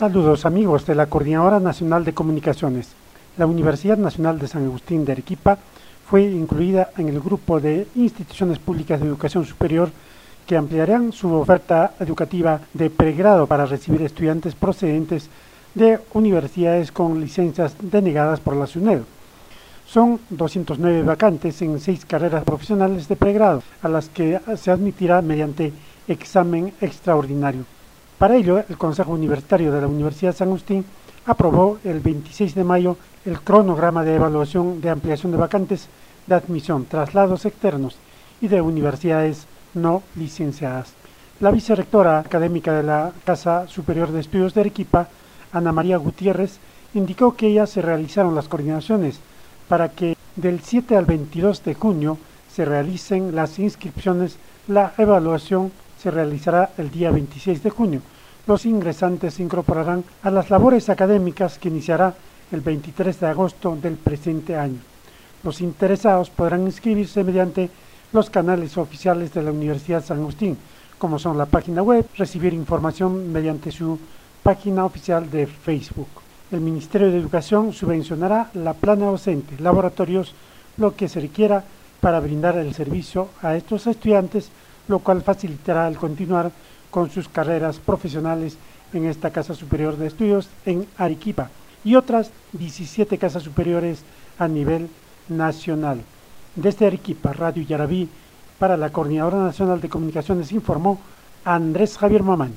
Saludos amigos de la Coordinadora Nacional de Comunicaciones. La Universidad Nacional de San Agustín de Arequipa fue incluida en el grupo de instituciones públicas de educación superior que ampliarán su oferta educativa de pregrado para recibir estudiantes procedentes de universidades con licencias denegadas por la SUNED. Son 209 vacantes en seis carreras profesionales de pregrado, a las que se admitirá mediante examen extraordinario. Para ello, el Consejo Universitario de la Universidad San Agustín aprobó el 26 de mayo el cronograma de evaluación de ampliación de vacantes de admisión, traslados externos y de universidades no licenciadas. La vicerrectora académica de la Casa Superior de Estudios de Arequipa, Ana María Gutiérrez, indicó que ya se realizaron las coordinaciones para que del 7 al 22 de junio se realicen las inscripciones, la evaluación se realizará el día 26 de junio. Los ingresantes se incorporarán a las labores académicas que iniciará el 23 de agosto del presente año. Los interesados podrán inscribirse mediante los canales oficiales de la Universidad San Agustín, como son la página web, recibir información mediante su página oficial de Facebook. El Ministerio de Educación subvencionará la plana docente, laboratorios, lo que se requiera para brindar el servicio a estos estudiantes lo cual facilitará el continuar con sus carreras profesionales en esta Casa Superior de Estudios en Arequipa y otras 17 casas superiores a nivel nacional. Desde Arequipa, Radio Yarabí, para la Coordinadora Nacional de Comunicaciones informó Andrés Javier Mamán.